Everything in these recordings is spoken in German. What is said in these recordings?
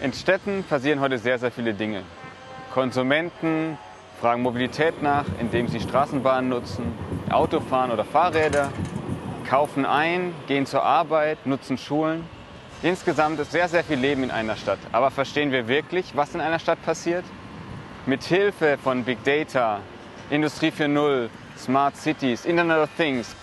In Städten passieren heute sehr, sehr viele Dinge. Konsumenten fragen Mobilität nach, indem sie Straßenbahnen nutzen, Auto fahren oder Fahrräder, kaufen ein, gehen zur Arbeit, nutzen Schulen. Insgesamt ist sehr, sehr viel Leben in einer Stadt. Aber verstehen wir wirklich, was in einer Stadt passiert? Mit Hilfe von Big Data, Industrie 4.0, Smart Cities, Internet of Things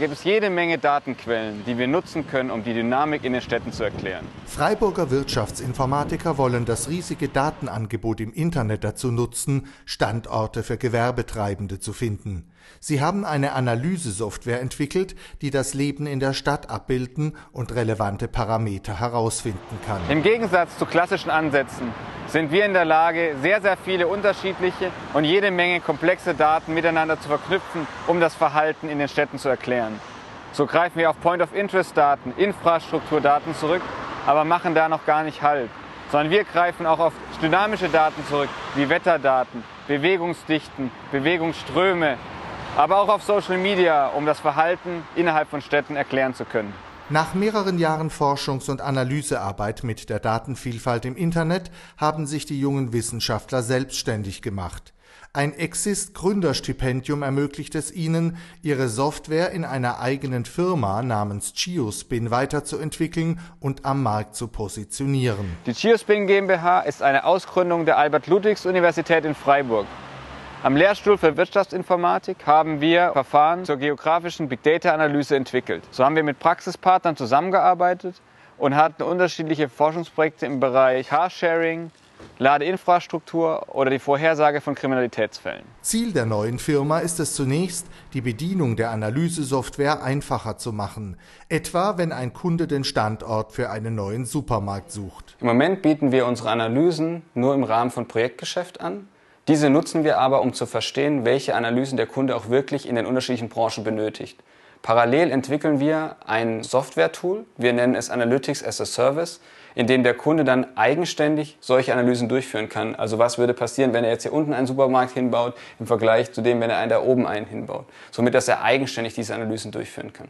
gibt es jede Menge Datenquellen, die wir nutzen können, um die Dynamik in den Städten zu erklären. Freiburger Wirtschaftsinformatiker wollen das riesige Datenangebot im Internet dazu nutzen, Standorte für Gewerbetreibende zu finden. Sie haben eine Analysesoftware entwickelt, die das Leben in der Stadt abbilden und relevante Parameter herausfinden kann. Im Gegensatz zu klassischen Ansätzen sind wir in der Lage, sehr, sehr viele unterschiedliche und jede Menge komplexe Daten miteinander zu verknüpfen, um das Verhalten in den Städten zu erklären. So greifen wir auf Point-of-Interest-Daten, Infrastrukturdaten zurück, aber machen da noch gar nicht Halt, sondern wir greifen auch auf dynamische Daten zurück, wie Wetterdaten, Bewegungsdichten, Bewegungsströme, aber auch auf Social Media, um das Verhalten innerhalb von Städten erklären zu können. Nach mehreren Jahren Forschungs- und Analysearbeit mit der Datenvielfalt im Internet haben sich die jungen Wissenschaftler selbstständig gemacht. Ein Exist ermöglicht es ihnen, ihre Software in einer eigenen Firma namens Geospin weiterzuentwickeln und am Markt zu positionieren. Die Geospin GmbH ist eine Ausgründung der Albert-Ludwigs-Universität in Freiburg. Am Lehrstuhl für Wirtschaftsinformatik haben wir Verfahren zur geografischen Big Data Analyse entwickelt. So haben wir mit Praxispartnern zusammengearbeitet und hatten unterschiedliche Forschungsprojekte im Bereich Carsharing, Ladeinfrastruktur oder die Vorhersage von Kriminalitätsfällen. Ziel der neuen Firma ist es zunächst, die Bedienung der Analysesoftware einfacher zu machen, etwa wenn ein Kunde den Standort für einen neuen Supermarkt sucht. Im Moment bieten wir unsere Analysen nur im Rahmen von Projektgeschäft an. Diese nutzen wir aber, um zu verstehen, welche Analysen der Kunde auch wirklich in den unterschiedlichen Branchen benötigt. Parallel entwickeln wir ein Software-Tool, wir nennen es Analytics as a Service, in dem der Kunde dann eigenständig solche Analysen durchführen kann. Also was würde passieren, wenn er jetzt hier unten einen Supermarkt hinbaut, im Vergleich zu dem, wenn er einen da oben einen hinbaut. Somit, dass er eigenständig diese Analysen durchführen kann.